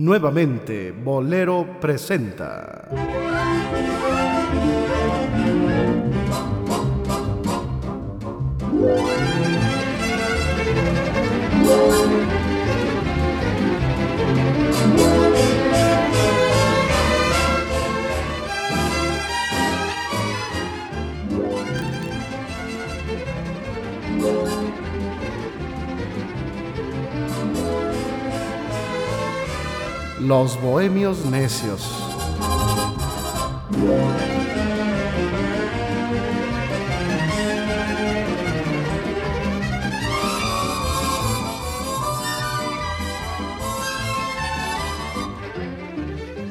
Nuevamente, Bolero presenta. Los Bohemios Necios.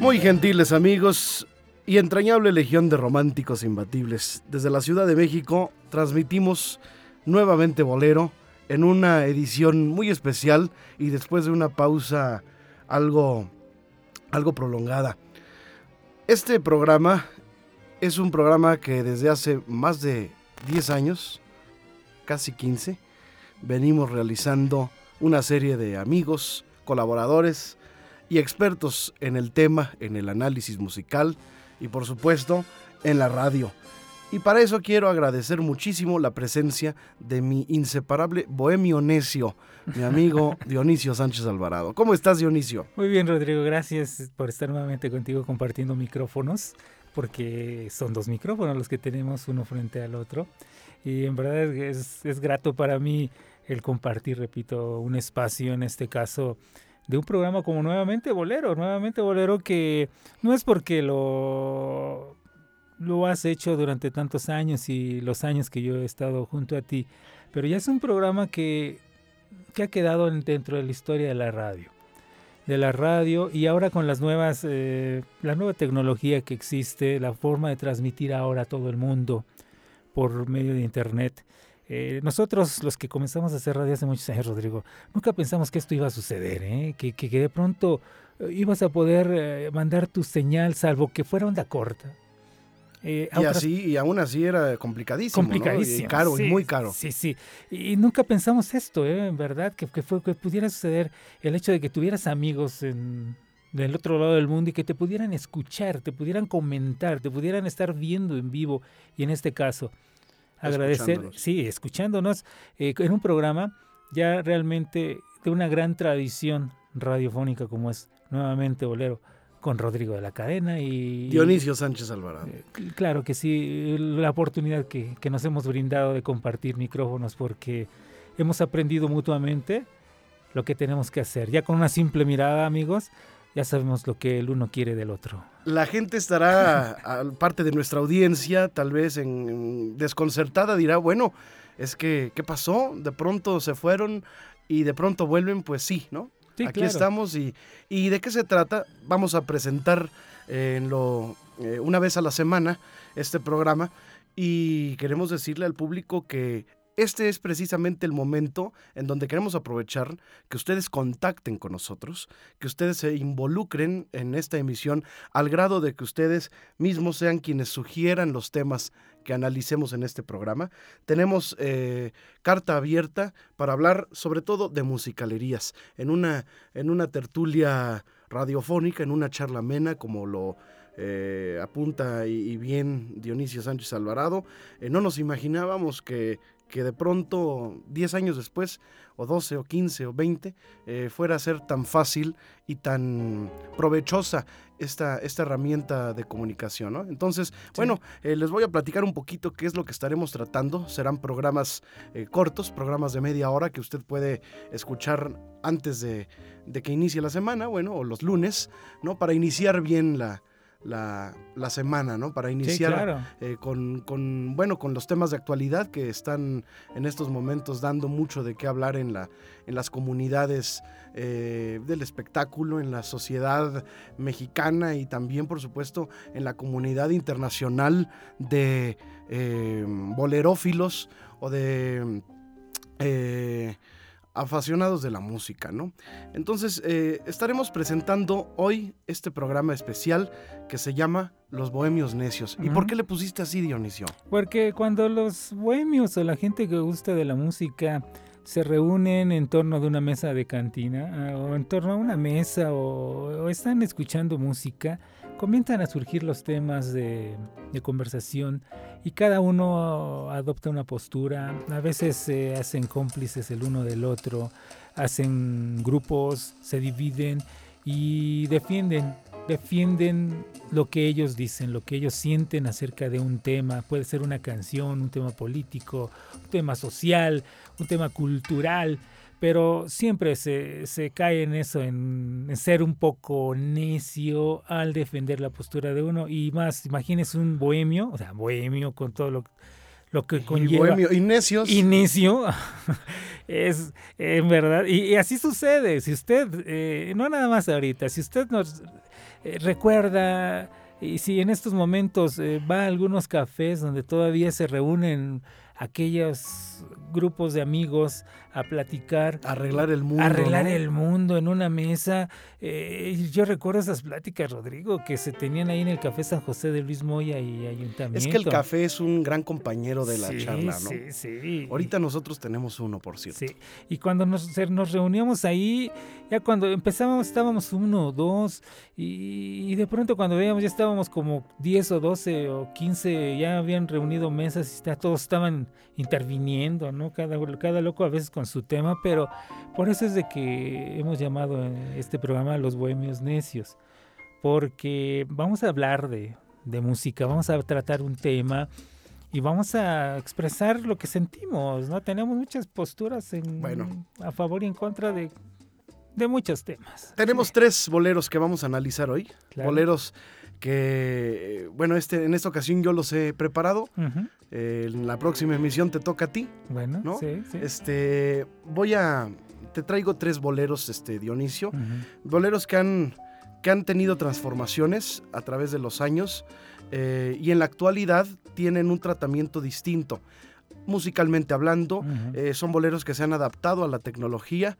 Muy gentiles amigos y entrañable legión de románticos imbatibles. Desde la Ciudad de México transmitimos nuevamente Bolero en una edición muy especial y después de una pausa algo algo prolongada. Este programa es un programa que desde hace más de 10 años, casi 15, venimos realizando una serie de amigos, colaboradores y expertos en el tema, en el análisis musical y por supuesto en la radio. Y para eso quiero agradecer muchísimo la presencia de mi inseparable bohemio necio, mi amigo Dionisio Sánchez Alvarado. ¿Cómo estás, Dionisio? Muy bien, Rodrigo. Gracias por estar nuevamente contigo compartiendo micrófonos, porque son dos micrófonos los que tenemos uno frente al otro. Y en verdad es, es grato para mí el compartir, repito, un espacio, en este caso, de un programa como Nuevamente Bolero. Nuevamente Bolero que no es porque lo lo has hecho durante tantos años y los años que yo he estado junto a ti, pero ya es un programa que, que ha quedado dentro de la historia de la radio. De la radio y ahora con las nuevas, eh, la nueva tecnología que existe, la forma de transmitir ahora a todo el mundo por medio de internet. Eh, nosotros, los que comenzamos a hacer radio hace muchos años, Rodrigo, nunca pensamos que esto iba a suceder, ¿eh? que, que, de pronto ibas a poder mandar tu señal, salvo que fuera onda corta eh, y así, y aún así era complicadísimo. Complicadísimo. Y caro, y muy caro. Sí, sí. Y nunca pensamos esto, ¿eh? en verdad, que, que, fue, que pudiera suceder el hecho de que tuvieras amigos en, del otro lado del mundo y que te pudieran escuchar, te pudieran comentar, te pudieran estar viendo en vivo. Y en este caso, agradecer, sí, escuchándonos eh, en un programa ya realmente de una gran tradición radiofónica como es nuevamente Bolero con Rodrigo de la Cadena y... Dionisio Sánchez Alvarado. Eh, claro que sí, la oportunidad que, que, nos hemos brindado de compartir micrófonos porque hemos aprendido mutuamente lo que tenemos que hacer. Ya con una simple mirada, amigos, ya sabemos lo que el uno quiere del otro. La gente estará, parte de nuestra audiencia, tal vez en, desconcertada, dirá, bueno, es que, ¿qué pasó? De pronto se fueron y de pronto vuelven, pues sí, ¿no? Aquí estamos y, y, de qué se trata. Vamos a presentar eh, en lo, eh, una vez a la semana este programa y queremos decirle al público que este es precisamente el momento en donde queremos aprovechar que ustedes contacten con nosotros, que ustedes se involucren en esta emisión al grado de que ustedes mismos sean quienes sugieran los temas que analicemos en este programa. Tenemos eh, carta abierta para hablar sobre todo de musicalerías, en una, en una tertulia radiofónica, en una charla amena, como lo eh, apunta y, bien Dionisio Sánchez Alvarado. Eh, no nos imaginábamos que, que de pronto, 10 años después, o 12, o 15, o 20, eh, fuera a ser tan fácil y tan provechosa esta, esta herramienta de comunicación. ¿no? Entonces, bueno, eh, les voy a platicar un poquito qué es lo que estaremos tratando. Serán programas eh, cortos, programas de media hora que usted puede escuchar antes de, de que inicie la semana, bueno, o los lunes, ¿no? Para iniciar bien la, la, la semana, ¿no? Para iniciar eh, con, con, bueno, con los temas de actualidad que están en estos momentos dando mucho de qué hablar en, la, en las comunidades eh, del espectáculo, en la sociedad mexicana y también, por supuesto, en la comunidad internacional de eh, bolerófilos o de aficionados de la música, ¿no? Entonces, eh, estaremos presentando hoy este programa especial que se llama Los Bohemios Necios. ¿Y por qué le pusiste así, Dionisio? Porque cuando los bohemios o la gente que gusta de la música se reúnen en torno de una mesa de cantina ah, o en torno a una mesa o, están escuchando música, comienzan a surgir los temas de, conversación y cada uno adopta una postura, a veces se hacen cómplices el uno del otro, hacen grupos, se dividen y defienden defienden lo que ellos dicen, lo que ellos sienten acerca de un tema. Puede ser una canción, un tema político, un tema social, un tema cultural, pero siempre se, cae en eso, en, ser un poco necio al defender la postura de uno. Y más, imagínese un bohemio, o sea, bohemio con todo lo, lo que conlleva. Y bohemio, y necios. Y necio. es en verdad. Y, así sucede. Si usted, eh, no nada más ahorita, si usted nos eh, recuerda y si en estos momentos eh, va a algunos cafés donde todavía se reúnen aquellos grupos de amigos a platicar. Arreglar el mundo. Arreglar el mundo en una mesa. Eh, yo recuerdo esas pláticas, Rodrigo, que se tenían ahí en el Café San José de Luis Moya y Ayuntamiento. Es que el café es un gran compañero de la charla, ¿no? Sí, sí. Ahorita nosotros tenemos uno, por cierto. Sí. Y cuando nos, nos reuníamos ahí, ya cuando empezábamos estábamos uno o dos, y, de pronto cuando veíamos ya estábamos como 10 o 12 o 15, ya habían reunido mesas y todos estaban interviniendo, ¿no? Cada, cada loco a veces con su tema, pero por eso es de que hemos llamado este programa Los Bohemios Necios, porque vamos a hablar de, música, vamos a tratar un tema y vamos a expresar lo que sentimos, ¿no? Tenemos muchas posturas en, a favor y en contra de, de muchos temas. Tenemos tres boleros que vamos a analizar hoy, boleros que, bueno, este, en esta ocasión yo los he preparado. Eh, en la próxima emisión te toca a ti. Bueno, ¿no? sí, sí. Este, voy a, te traigo tres boleros, este, Dionisio. Boleros que han, que han tenido transformaciones a través de los años eh, y en la actualidad tienen un tratamiento distinto. Musicalmente hablando, eh, son boleros que se han adaptado a la tecnología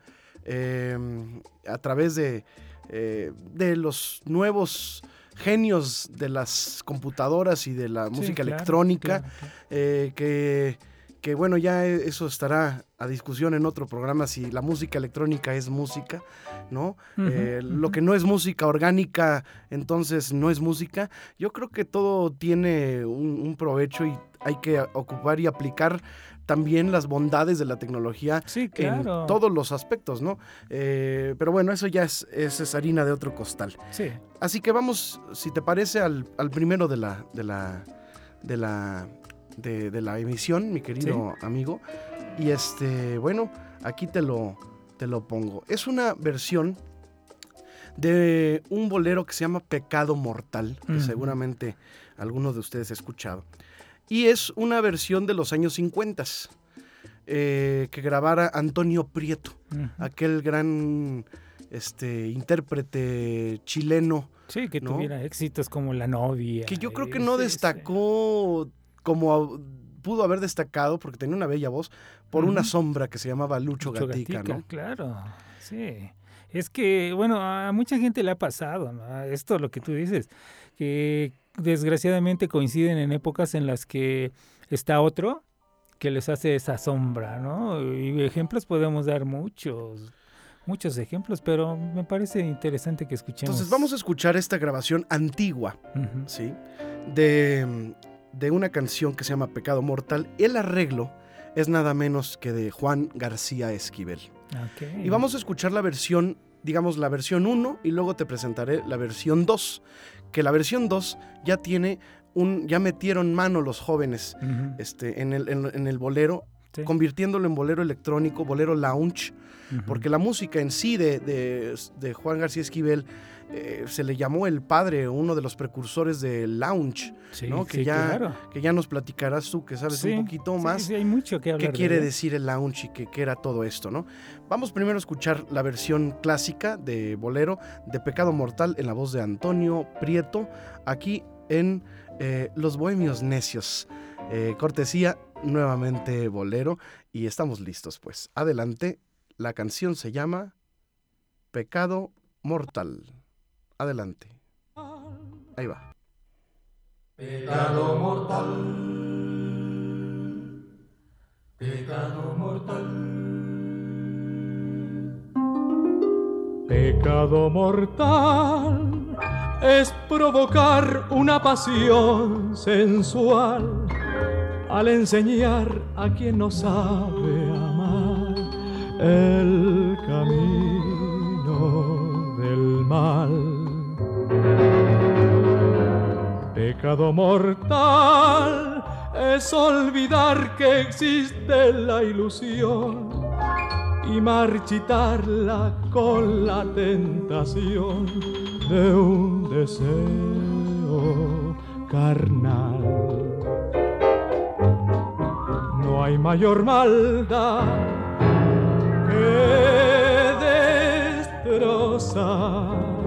a través de, de los nuevos genios de las computadoras y de la música electrónica, eh, que, que, bueno, ya eso estará a discusión en otro programa si la música electrónica es música, ¿no? Eh, lo que no es música orgánica, entonces no es música. Yo creo que todo tiene un provecho y hay que ocupar y aplicar también las bondades de la tecnología en todos los aspectos, ¿no? Eh, pero bueno, eso ya es, es, harina de otro costal. Sí. Así que vamos, si te parece, al, primero de la, de la, de la, de, la emisión, mi querido amigo. Y este, bueno, aquí te lo, te lo pongo. Es una versión de un bolero que se llama Pecado Mortal, que seguramente alguno de ustedes ha escuchado. Y es una versión de los años 50 eh, que grabara Antonio Prieto, aquel gran este, intérprete chileno. Sí, que tuviera éxitos como La novia. Que yo creo que no destacó como pudo haber destacado, porque tenía una bella voz, por una sombra que se llamaba Lucho, Gatica, ¿no? Claro, sí. Es que, bueno, a mucha gente le ha pasado, ¿no? Esto lo que tú dices, que desgraciadamente coinciden en épocas en las que está otro que les hace esa sombra, ¿no? Y ejemplos podemos dar muchos, muchos ejemplos, pero me parece interesante que escuchemos. Entonces vamos a escuchar esta grabación antigua, ¿sí? De, de, una canción que se llama Pecado Mortal. El arreglo es nada menos que de Juan García Esquivel. Y vamos a escuchar la versión, digamos la versión 1 y luego te presentaré la versión 2, que la versión 2 ya tiene un, ya metieron mano los jóvenes este, en, el, en, el bolero, convirtiéndolo en bolero electrónico, bolero lounge, porque la música en sí de, de, Juan García Esquivel eh, se le llamó el padre, uno de los precursores del lounge, ¿no? que, ya, que ya nos platicarás tú, que sabes un poquito más hay mucho que qué quiere decir el lounge y qué, era todo esto. ¿no? Vamos primero a escuchar la versión clásica de bolero de Pecado Mortal en la voz de Antonio Prieto, aquí en eh, Los Bohemios Necios. Eh, cortesía, nuevamente bolero. Y estamos listos, pues. Adelante. La canción se llama Pecado Mortal. Adelante. Ahí va. Pecado mortal. Pecado mortal. Pecado mortal es provocar una pasión sensual al enseñar a quien no sabe amar el camino del mal. Pecado mortal es olvidar que existe la ilusión y marchitarla con la tentación de un deseo carnal. No hay mayor maldad que destrozar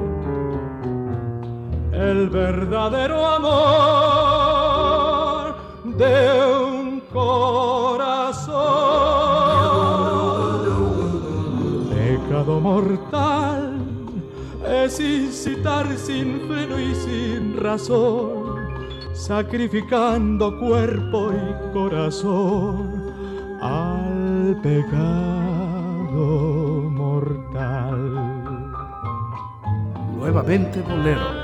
el verdadero amor de un corazón. Pecado mortal es incitar sin freno y sin razón, sacrificando cuerpo y corazón al pecado mortal. Nuevamente bolero.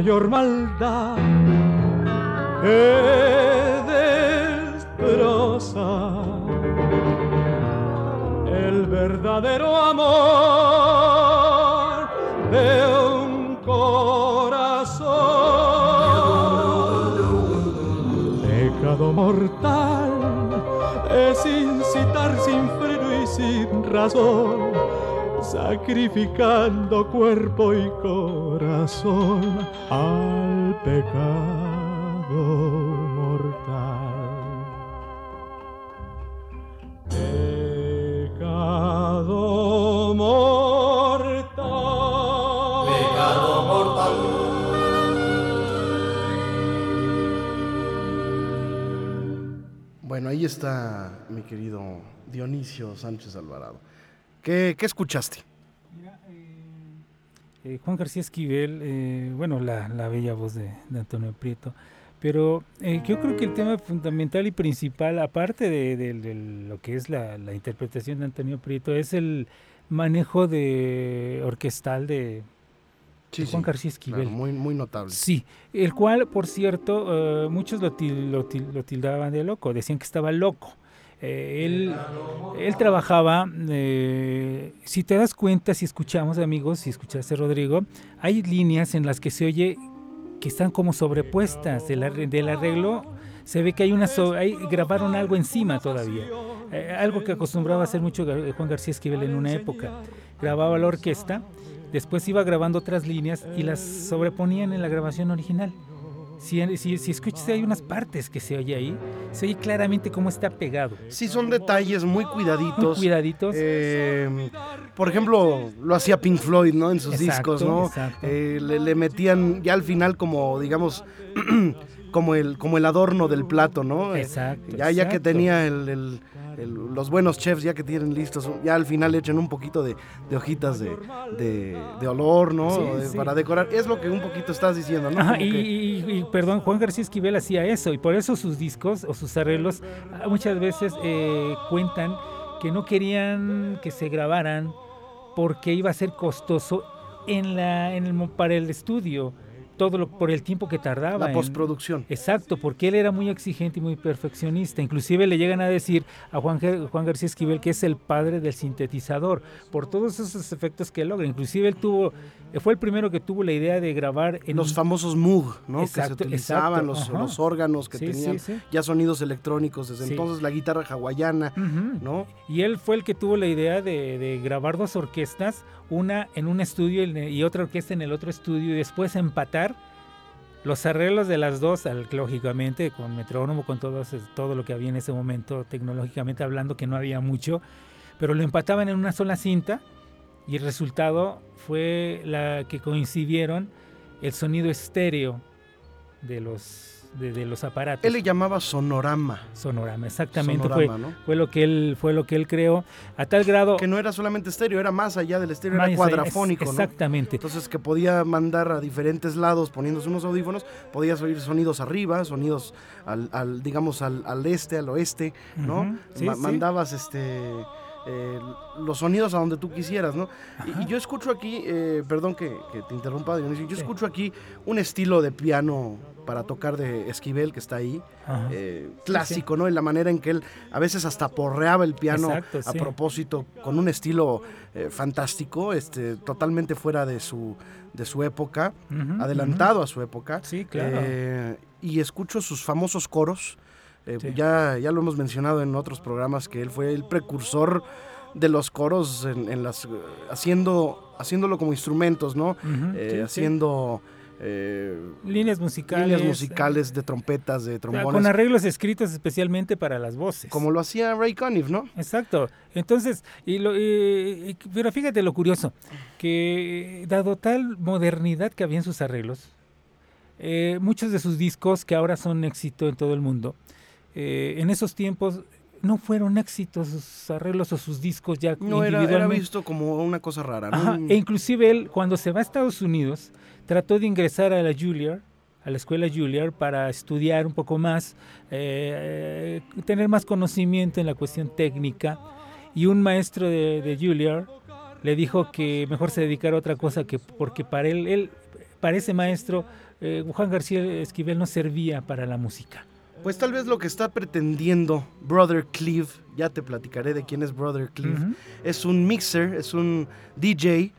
Mayor maldad que destroza el verdadero amor de un corazón. Pecado mortal es incitar sin freno y sin razón sacrificando cuerpo y corazón al pecado mortal. Pecado mortal. Pecado mortal. Bueno, ahí está mi querido Dionisio Sánchez Alvarado. ¿Qué, qué escuchaste? Eh, Juan García Esquivel, eh, bueno, la, la, bella voz de, de Antonio Prieto, pero eh, yo creo que el tema fundamental y principal, aparte de, de, de lo que es la, la, interpretación de Antonio Prieto, es el manejo de orquestal de, sí, Juan sí, García Esquivel. Claro, muy, muy notable. Sí, el cual, por cierto, uh, muchos lo, til, lo, til, lo, tildaban de loco, decían que estaba loco. Eh, él, él, trabajaba, eh, si te das cuenta, si escuchamos amigos, si escuchaste Rodrigo, hay líneas en las que se oye que están como sobrepuestas. Del, arreglo, se ve que hay una, so, hay, grabaron algo encima todavía, eh, algo que acostumbraba a hacer mucho Juan García Esquivel en una época, grababa la orquesta, después iba grabando otras líneas y las sobreponían en la grabación original. Si, si, si, escuchas, hay unas partes que se oye ahí, se oye claramente cómo está pegado. Sí, son detalles muy cuidaditos. Muy cuidaditos. Eh, por ejemplo, lo hacía Pink Floyd, ¿no? En sus exacto, discos, ¿no? Eh, le, le, metían ya al final como, digamos, como el, como el adorno del plato, ¿no? Exacto. Ya, ya que tenía el, el, el, los buenos chefs, ya que tienen listos, ya al final le echan un poquito de, de hojitas de, de, de, olor, ¿no? Sí, sí. sí. Para decorar. Es lo que un poquito estás diciendo, ¿no? Ajá, y, que... y, y, perdón, Juan García Esquivel hacía eso, y por eso sus discos o sus arreglos muchas veces eh, cuentan que no querían que se grabaran porque iba a ser costoso en la, en el, para el estudio todo lo, por el tiempo que tardaba. La postproducción. En, exacto, porque él era muy exigente y muy perfeccionista. Inclusive le llegan a decir a Juan, Juan García Esquivel que es el padre del sintetizador, por todos esos efectos que logra. Inclusive él tuvo, fue el primero que tuvo la idea de grabar en los famosos Moog, ¿no? Exacto, que se utilizaban, exacto, los, los, órganos que sí, tenían sí, sí. ya sonidos electrónicos, desde entonces la guitarra hawaiana, uh -huh. ¿no? Y él fue el que tuvo la idea de, de grabar dos orquestas, una en un estudio y otra orquesta en el otro estudio, y después empatar Los arreglos de las dos, lógicamente, con metrónomo, con todo, todo lo que había en ese momento, tecnológicamente hablando, que no había mucho, pero lo empataban en una sola cinta y el resultado fue la que coincidieron el sonido estéreo de los, de, de los aparatos. Él le llamaba sonorama. Sonorama, exactamente Sonorama, fue, ¿no? fue lo que él fue lo que él creó a tal grado Que no era solamente estéreo, era más allá del estéreo, era cuadrafónico, ¿no? Exactamente. Entonces que podía mandar a diferentes lados poniéndose unos audífonos, podías oír sonidos arriba, sonidos al, al, digamos al, al este, al oeste, ¿no? Sí, Ma- sí. Mandabas este eh, los sonidos a donde tú quisieras, ¿no? Y- yo escucho aquí, eh, perdón que, que te interrumpa, Dionisio, yo escucho aquí un estilo de piano para tocar de Esquivel que está ahí, eh, clásico, ¿no? En la manera en que él a veces hasta porreaba el piano Exacto, a sí. propósito, con un estilo eh, fantástico, este, totalmente fuera de su, de su época, adelantado a su época. Sí, claro. Eh, y escucho sus famosos coros. ya, ya lo hemos mencionado en otros programas que él fue el precursor de los coros en, en las haciendo haciéndolo como instrumentos, ¿no? Haciendo eh, líneas musicales, líneas musicales de trompetas, de eh, con trombones, arreglos escritos especialmente para las voces. como lo hacía Ray Conniff, ¿no? Exacto. Entonces, y lo, y- y- pero fíjate lo curioso, que dado tal modernidad que había en sus arreglos, eh, muchos de sus discos que ahora son éxito en todo el mundo, eh, en esos tiempos no fueron éxitos sus arreglos o sus discos ya No era, era visto como una cosa rara, ¿no? Ajá, E inclusive él, cuando se va a Estados Unidos, trató de ingresar a la Juilliard, a la escuela Juilliard, para estudiar un poco más, eh, eh, tener más conocimiento en la cuestión técnica. Y un maestro de, de Juilliard le dijo que mejor se dedicara a otra cosa, que porque para él, él para ese maestro, eh, Juan García Esquivel no servía para la música. Pues tal vez lo que está pretendiendo Brother Cleve, ya te platicaré de quién es Brother Cleve, es un mixer, es un DJ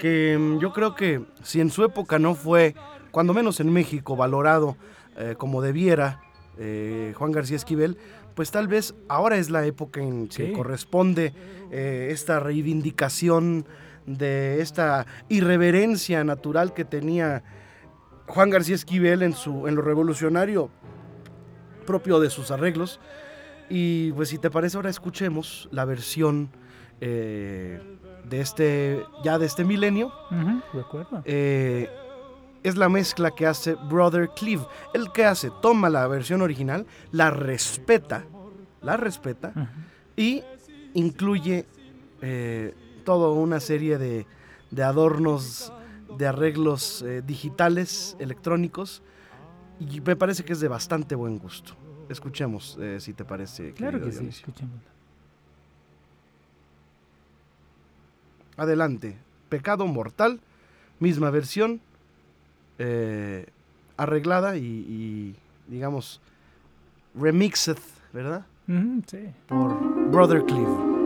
que mm, yo creo que si en su época no fue, cuando menos en México, valorado eh, como debiera eh, Juan García Esquivel, pues tal vez ahora es la época en que Sí. corresponde eh, esta reivindicación de esta irreverencia natural que tenía Juan García Esquivel en, su, en lo revolucionario propio de sus arreglos. Y pues si te parece ahora escuchemos la versión eh, de este, ya de este milenio. Ujú, de acuerdo. Eh, es la mezcla que hace Brother Cleve. El que hace, toma la versión original, la respeta, la respeta y incluye eh, toda una serie de, de adornos, de arreglos digitales, electrónicos, y me parece que es de bastante buen gusto. Escuchemos, eh, si te parece. Claro que sí, escuchémoslo. Adelante. Pecado Mortal, misma versión, eh, arreglada y, y, digamos, remixed, ¿verdad? Sí. Por Brother Cleve.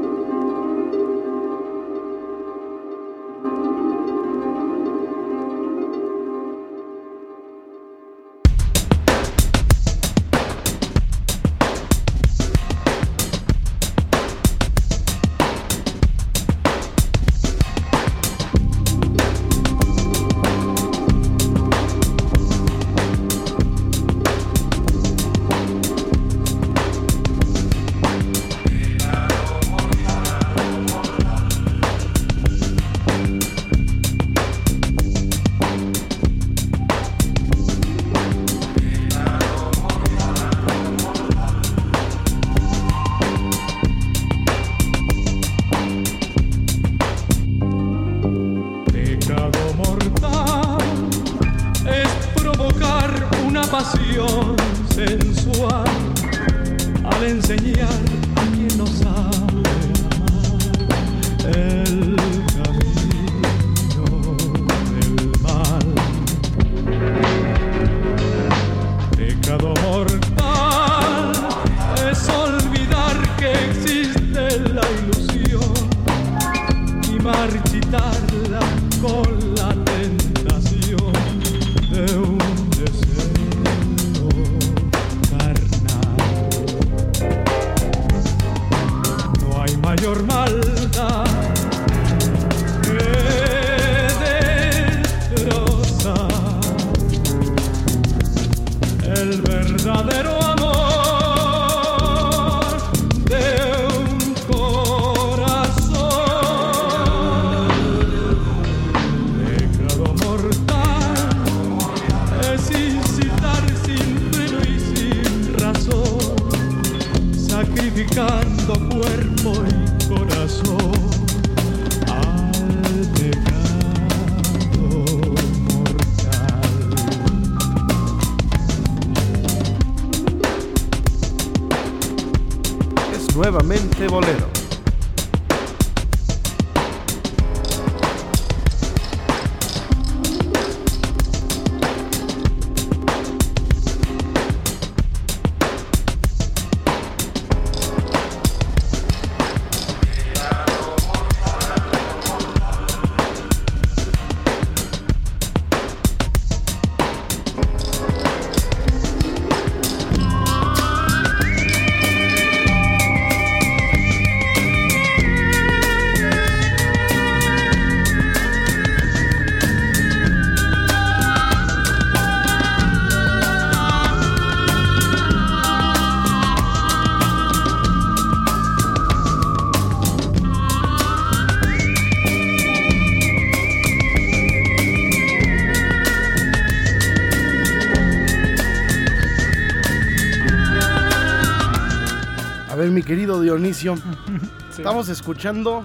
Mi querido Dionisio, Sí. estamos escuchando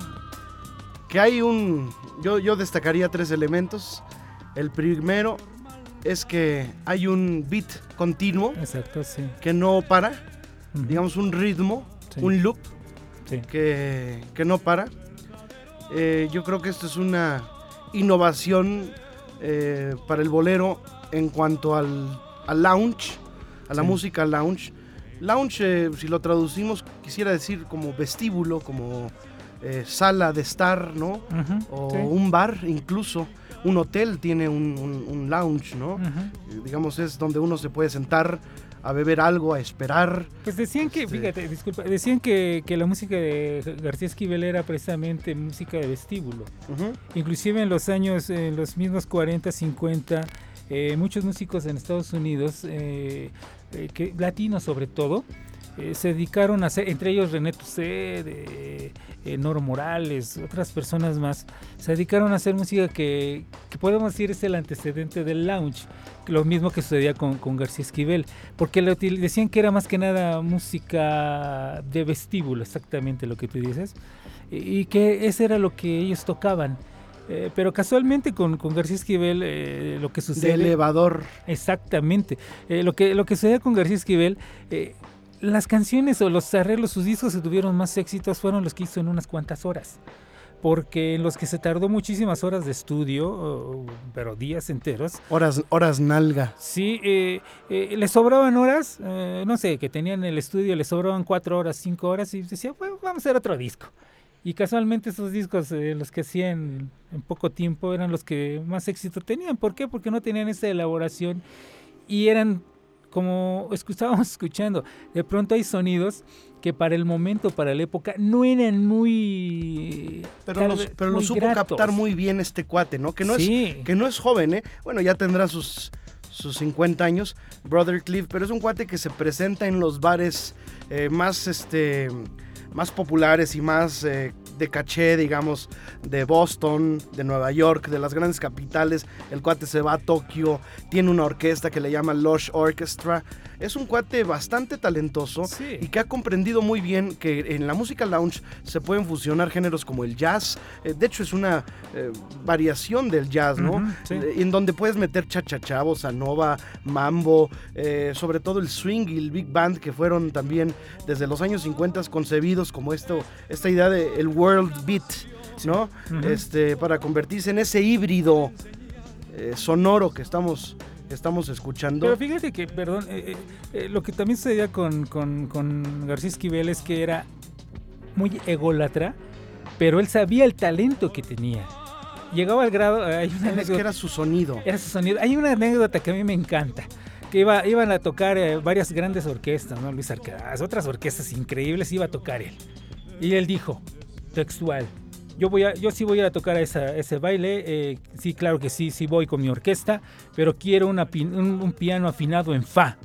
que hay un... Yo, yo destacaría tres elementos. El primero es que hay un beat continuo Exacto, sí. que no para, digamos un ritmo, Sí. un loop que, que no para. Eh, yo creo que esto es una innovación eh, para el bolero en cuanto al, al lounge, a la música lounge. Lounge, eh, si lo traducimos, quisiera decir como vestíbulo, como eh, sala de estar, ¿no? O sí. un bar, incluso. Un hotel tiene un, un- un lounge, ¿no? Eh, Digamos, es donde uno se puede sentar a beber algo, a esperar. Pues decían que, Este- fíjate, disculpa, decían que, que la música de García Esquivel era precisamente música de vestíbulo. Ujú. Inclusive en los años, en los mismos 40, 50, eh, muchos músicos en Estados Unidos, eh, eh, que, latinos sobre todo, eh, se dedicaron a hacer, entre ellos René eh, Noro Morales, otras personas más, se dedicaron a hacer música que, que podemos decir es el antecedente del lounge, lo mismo que sucedía con, García Esquivel, porque le decían que era más que nada música de vestíbulo, exactamente lo que tú dices, y, y que ese era lo que ellos tocaban. Eh, pero casualmente con, con García Esquivel eh, lo que De sucede... elevador. Exactamente. Eh, lo, que, lo que sucede con García Esquivel, las canciones o los arreglos, sus discos que tuvieron más éxitos fueron los que hizo en unas cuantas horas. Porque en los que se tardó muchísimas horas de estudio, pero días enteros, Horas, horas nalga. sí, eh, eh, le sobraban horas, no sé, que tenían el estudio, le sobraban cuatro horas, cinco horas, y decía, bueno, vamos a hacer otro disco. Y casualmente esos discos, eh, los que hacían en poco tiempo, eran los que más éxito tenían. ¿Por qué? Porque no tenían esa elaboración y eran como estábamos escuchando. De pronto hay sonidos que para el momento, para la época, no eran muy. Pero, los, pero lo muy supo gratos. captar muy bien este cuate, ¿no? Que no, Sí. es, que no es joven, ¿eh? Bueno, ya tendrá sus, sus 50 años, Brother Cliff, pero es un cuate que se presenta en los bares eh, más, este, más populares y más eh, de caché, digamos, de Boston, de Nueva York, de las grandes capitales. El cuate se va a Tokio, tiene una orquesta que le llama Lush Orchestra. Es un cuate bastante talentoso Sí. y que ha comprendido muy bien que en la música lounge se pueden fusionar géneros como el jazz. eh, de hecho, es una eh, variación del jazz, ¿no? Sí. Eh, En donde puedes meter cha-cha-cha, bossa nova, mambo, eh, sobre todo el swing y el big band que fueron también desde los años 50 concebidos como esto, esta idea de el world beat, ¿no? Este, para convertirse en ese híbrido sonoro que estamos, estamos escuchando. Pero fíjate que, perdón, eh, eh, eh, lo que también sucedía con, con, con García Esquivel es que era muy ególatra, pero él sabía el talento que tenía. Llegaba al grado, hay una es que era su sonido. era su sonido. Hay una anécdota que a mí me encanta. Que iba, iban a tocar eh, varias grandes orquestas, ¿no? Luis Arcaraz, otras orquestas increíbles, iba a tocar él. Y él dijo, textual, yo, voy a, yo sí voy a tocar a esa- ese baile, eh, sí, claro que sí, sí voy con mi orquesta, pero quiero una un, un piano afinado en fa.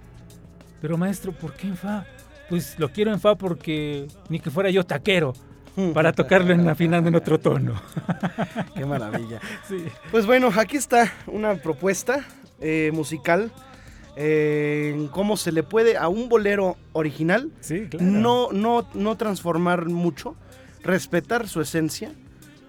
Pero maestro, ¿por qué en fa? Pues lo quiero en fa porque ni que fuera yo taquero para tocarlo en afinando en otro tono. Qué maravilla. Sí. Pues bueno, aquí está una propuesta eh, musical eh, cómo se le puede a un bolero original Sí, claro. no, no, no transformar mucho, respetar su esencia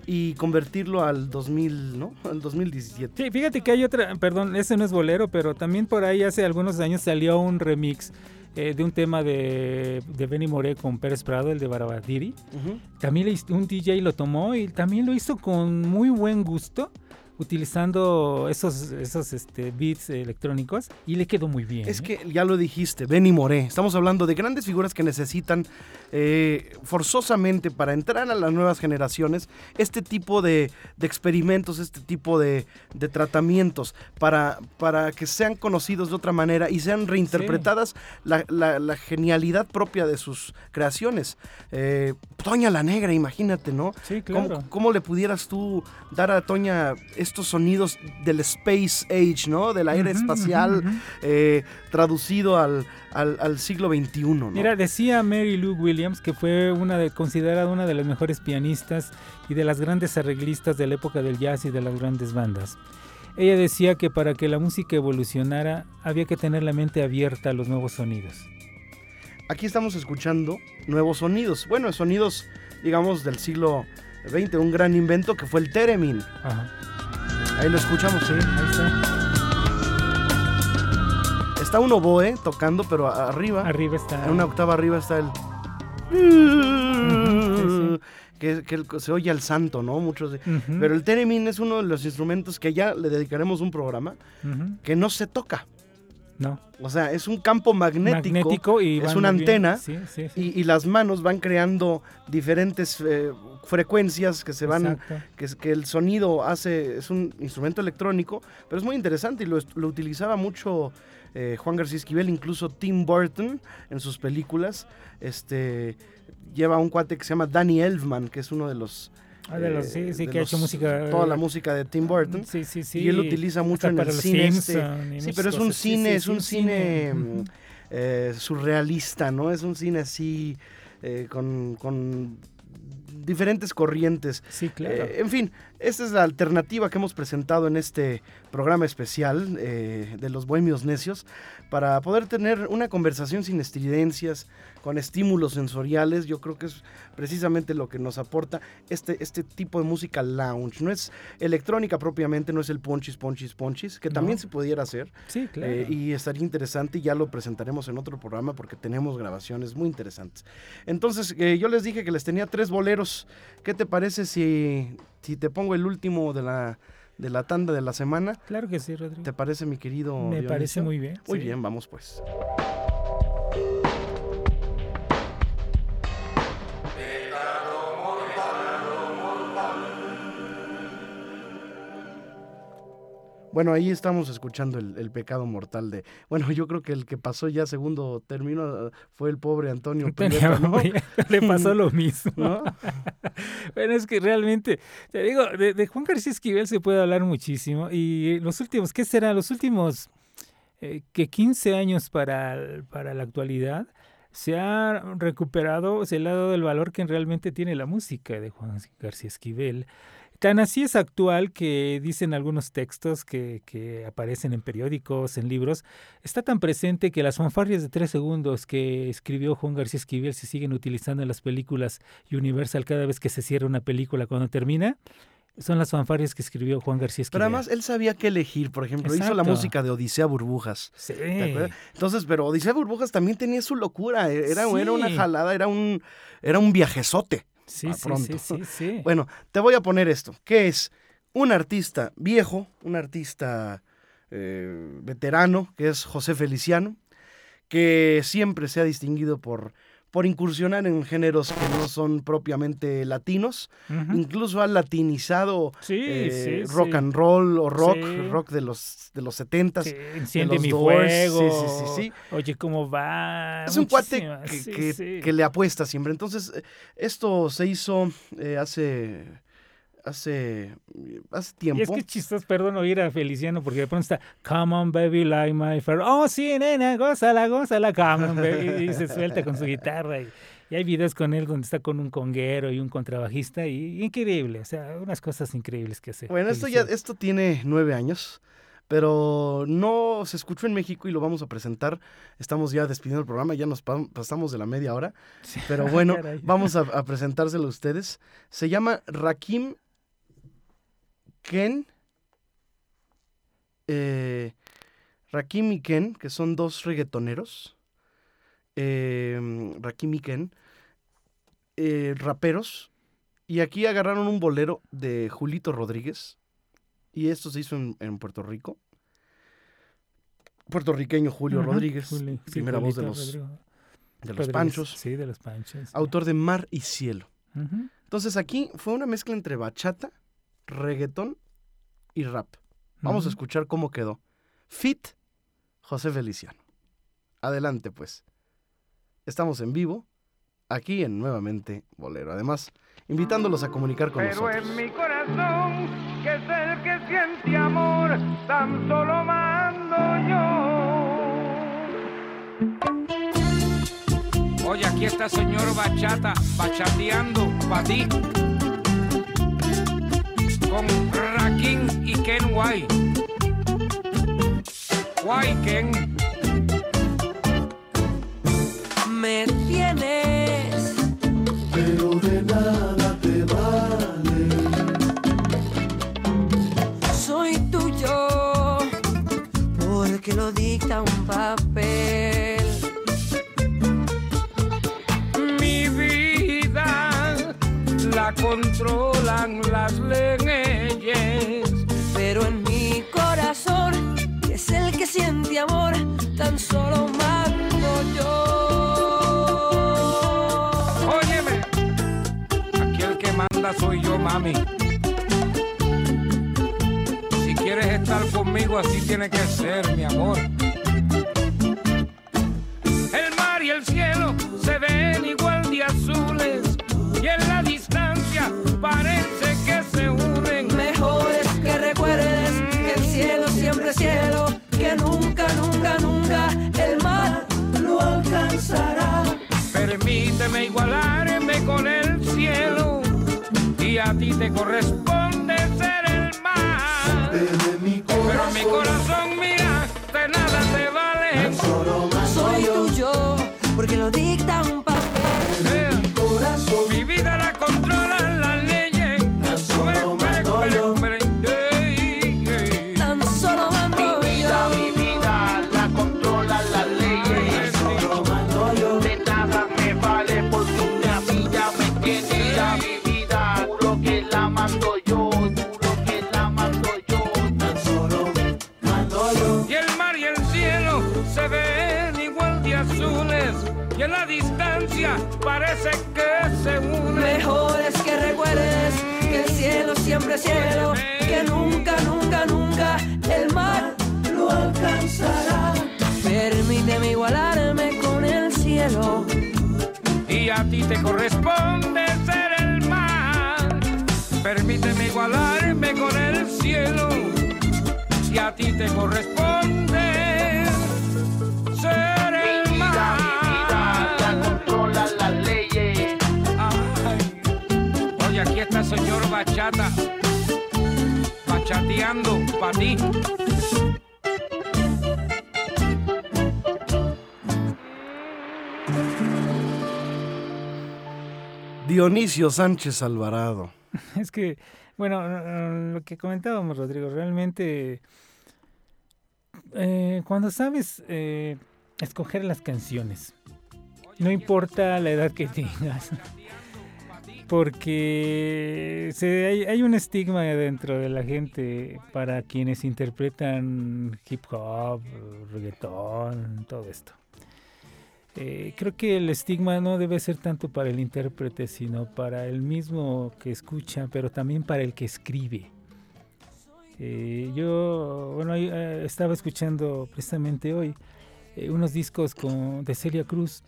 y convertirlo al 2000, ¿no? Al 2017. Sí, fíjate que hay otra, perdón, ese no es bolero, pero también por ahí hace algunos años salió un remix eh, de un tema de, de Benny Moré con Pérez Prado, el de Barabadiri. Ujú. También le hizo- un DJ lo tomó y también lo hizo con muy buen gusto, utilizando esos, esos este, beats electrónicos y le quedó muy bien. Es ¿eh? que ya lo dijiste, Benny Moré. Estamos hablando de grandes figuras que necesitan eh, forzosamente para entrar a las nuevas generaciones este tipo de, de experimentos, este tipo de, de tratamientos para, para que sean conocidos de otra manera y sean reinterpretadas la, la- la genialidad propia de sus creaciones. Eh, Toña la Negra, imagínate, ¿no? Sí, ¿Cómo, claro. cómo le pudieras tú dar a Toña estos sonidos del Space Age, ¿no? De la era espacial, eh, traducido al, al- al siglo XXI, ¿no? Mira, decía Mary Lou Williams que fue una de, considerada una de las mejores pianistas y de las grandes arreglistas de la época del jazz y de las grandes bandas. Ella decía que para que la música evolucionara había que tener la mente abierta a los nuevos sonidos. Aquí estamos escuchando nuevos sonidos. Bueno, sonidos, digamos, del siglo XX, un gran invento que fue el Theremin. Ajá. Ahí lo escuchamos, Sí, ahí está. Está un oboe tocando, pero arriba, Arriba está. en una octava arriba está el... sí, Que, que se oye al santo, ¿no? Muchos de- Pero el Theremin es uno de los instrumentos que ya le dedicaremos un programa que no se toca. No. O sea, es un campo magnético, Magnético y es una antena Sí, sí, sí. y, y las manos van creando diferentes eh, frecuencias que se van, que, el sonido hace, es un instrumento electrónico, pero es muy interesante y lo utilizaba mucho eh, Juan García Esquivel, incluso Tim Burton en sus películas. Este lleva un cuate que se llama Danny Elfman, que es uno de los Ah, de los- eh, sí, sí, de que ha hecho música. toda la eh, música de Tim Burton. Sí, sí, sí. Y él utiliza mucho en el cine este- Simpson Sí, pero es un cosas. Cine, es un cine mm, eh, surrealista, ¿no? Es un cine así eh, con, con diferentes corrientes. Sí, claro. Eh, en fin, esta es la alternativa que hemos presentado en este programa especial eh, de los Bohemios Necios para poder tener una conversación sin estridencias, con estímulos sensoriales. Yo creo que es precisamente lo que nos aporta este, este tipo de música lounge. No es electrónica propiamente, no es el ponchis, ponchis, ponchis, que también No. se pudiera hacer. sí, claro. Eh, y estaría interesante y ya lo presentaremos en otro programa porque tenemos grabaciones muy interesantes. Entonces, eh, yo les dije que les tenía tres boleros. ¿Qué te parece si, si te pongo el último de la, de la tanda de la semana? Claro que sí, Rodrigo. ¿Te parece, mi querido? Me parece muy bien. Muy sí. bien, vamos pues. Bueno, ahí estamos escuchando el, el pecado mortal de... Bueno, yo creo que el que pasó ya segundo término fue el pobre Antonio Prieto, ¿no? Le pasó lo mismo. ¿No? Bueno, es que realmente, te digo, de, de Juan García Esquivel se puede hablar muchísimo. Y los últimos, ¿qué será? Los últimos eh, que 15 años para, para la actualidad se ha recuperado, se le ha dado el valor que realmente tiene la música de Juan García Esquivel. Tan así es actual que dicen algunos textos que, que aparecen en periódicos, en libros, está tan presente que las fanfarrias de tres segundos que escribió Juan García Esquivel se siguen utilizando en las películas Universal cada vez que se cierra una película cuando termina. Son las fanfarrias que escribió Juan García Esquivel. Pero además él sabía qué elegir, por ejemplo, hizo la música de Odisea Burbujas. Sí. Entonces, pero Odisea Burbujas también tenía su locura, e-, era, era una jalada, era un, era un viajezote. Sí, pronto. sí, sí, sí. Bueno, te voy a poner esto, que es un artista viejo, un artista eh, veterano, que es José Feliciano, que siempre se ha distinguido por, por incursionar en géneros que no son propiamente latinos, incluso ha latinizado Sí, eh, sí, rock sí. and roll o rock, rock de los de los setentas. Sí, enciende mi Doors, fuego. Oye, ¿cómo va? Es un cuate que, que- le apuesta siempre. Entonces, esto se hizo eh, hace hace, hace Y tiempo. es que chistoso, perdón, oír a Feliciano porque de pronto está, come on baby, like my fair. Oh, sí, nena, gózala, gózala, come on baby. Y se suelta con su guitarra. Y, y hay videos con él donde está con un conguero y un contrabajista. Y, increíble, o sea, unas cosas increíbles que hace. Bueno, esto ya, esto tiene nueve años, pero no se escuchó en México y lo vamos a presentar. Estamos ya despidiendo el programa, ya nos pa- pasamos de la media hora, Sí, pero bueno, caray. vamos a, a presentárselo a ustedes. Se llama Rakim Ken. eh, Rakim y Ken, que son dos reggaetoneros. eh, Rakim y Ken, eh, raperos. Y aquí agarraron un bolero de Julito Rodríguez. Y esto se hizo en, en Puerto Rico. Puertorriqueño Julio Rodríguez, Juli- sí, primera voz de los, de los Rodríguez, Panchos, Sí, de los Panchos. autor de Mar y Cielo. Entonces aquí fue una mezcla entre bachata, reggaetón y rap. Vamos a escuchar cómo quedó. Fit José Feliciano. Adelante pues. Estamos en vivo, aquí en Nuevamente Bolero. Además, invitándolos a comunicar con Pero nosotros. en mi corazón, que es el que siente amor, tan solo mando yo. Oye, aquí está señor Bachata, bachateando para ti. Con Rakim y Ken White. White Ken. me tienes. Soy tuyo porque lo dicta un papel. Mi las leyes. Pero en mi corazón, que es el que siente amor, tan solo mando yo. Óyeme, aquí el que manda soy yo, mami. Si quieres estar conmigo, así tiene que ser, mi amor. Ti te corresponde te corresponde ser el mar. Permíteme igualarme con el cielo y a ti te corresponde ser el mar. la controla las leyes. Oye, aquí está el señor Bachata, bachateando para ti. Dionisio Sánchez Alvarado. Es que, bueno, lo que comentábamos, Rodrigo, realmente eh, cuando sabes eh, escoger las canciones, no importa la edad que tengas, porque se- hay, hay un estigma dentro de la gente para quienes interpretan hip hop, reggaetón, todo esto. Eh, creo que el estigma no debe ser tanto para el intérprete, sino para el mismo que escucha, pero también para el que escribe. Eh, yo, bueno, eh, estaba escuchando precisamente hoy eh, unos discos con, de Celia Cruz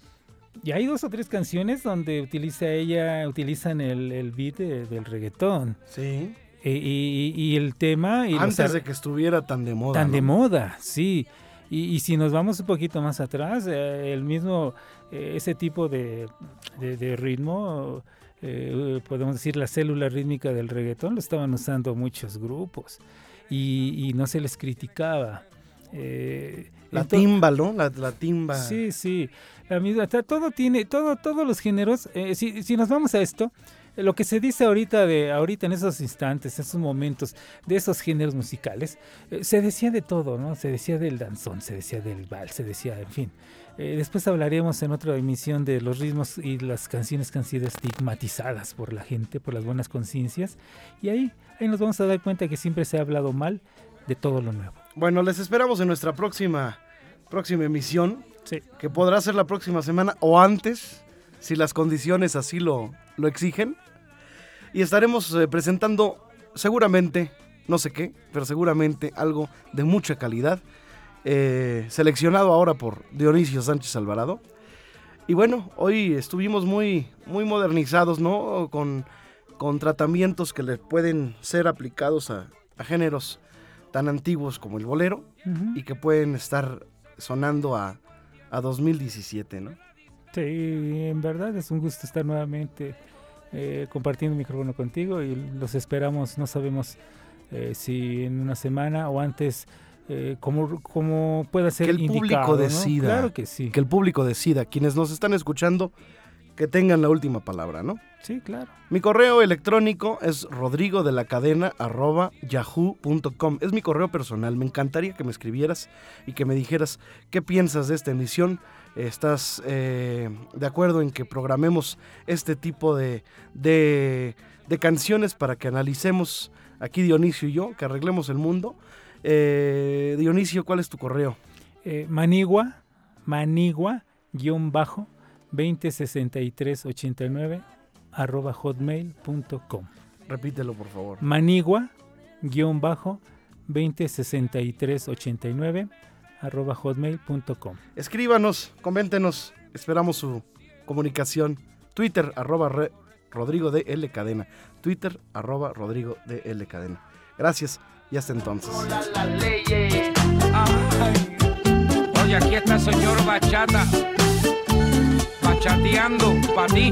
y hay dos o tres canciones donde utiliza ella, utilizan el, el beat de- del reggaetón. Sí. Y, y- y el tema... Y Antes de que estuviera tan de moda. Tan de moda, sí. Y, y si nos vamos un poquito más atrás, eh, el mismo, eh, ese tipo de, de- de ritmo, eh, podemos decir la célula rítmica del reggaetón, lo estaban usando muchos grupos y, y no se les criticaba. La timba, ¿no? La, la timba. Sí, sí. La misma, todo tiene, todo, todos los géneros. eh, si, si nos vamos a esto, lo que se dice ahorita de, ahorita en esos instantes, en esos momentos, de esos géneros musicales, eh, se decía de todo, ¿no? Se decía del danzón, se decía del vals, se decía, en fin. Eh, después hablaremos en otra emisión de los ritmos y las canciones que han sido estigmatizadas por la gente, por las buenas conciencias. Y ahí, ahí nos vamos a dar cuenta que siempre se ha hablado mal de todo lo nuevo. Bueno, les esperamos en nuestra próxima, próxima emisión, Sí. que podrá ser la próxima semana o antes, si las condiciones así lo, lo exigen. Y estaremos eh, presentando seguramente, no sé qué, pero seguramente algo de mucha calidad, eh, seleccionado ahora por Dionisio Sánchez Alvarado. Y bueno, hoy estuvimos muy, muy modernizados, ¿no? Con, con tratamientos que le pueden ser aplicados a, a géneros tan antiguos como el bolero y que pueden estar sonando a, a 2017, ¿no? Sí, en verdad es un gusto estar nuevamente eh, compartiendo el micrófono contigo y los esperamos, no sabemos eh, si en una semana o antes, eh, como, como pueda ser Que el público indicado, ¿no? decida. Claro que sí, Que el público decida, quienes nos están escuchando, que tengan la última palabra, ¿no? sí, claro. Mi correo electrónico es rodrigo de la cadena arroba yahoo.com. Es mi correo personal. Me encantaría que me escribieras y que me dijeras qué piensas de esta emisión. ¿Estás eh, de acuerdo en que programemos este tipo de, de, de canciones para que analicemos aquí Dionisio y yo, que arreglemos el mundo? Eh, Dionisio, ¿cuál es tu correo? Eh, Manigua, Manigua, guion bajo, 206389, arroba hotmail.com. Repítelo, por favor. Manigua, guion bajo, 206389, arroba hotmail.com. Escríbanos, coméntenos, esperamos su comunicación. Twitter, arroba re- Rodrigo de L Cadena. Twitter, arroba Rodrigo de L Cadena. Gracias y hasta entonces. Oye, aquí está el señor Bachata. Bachateando para ti.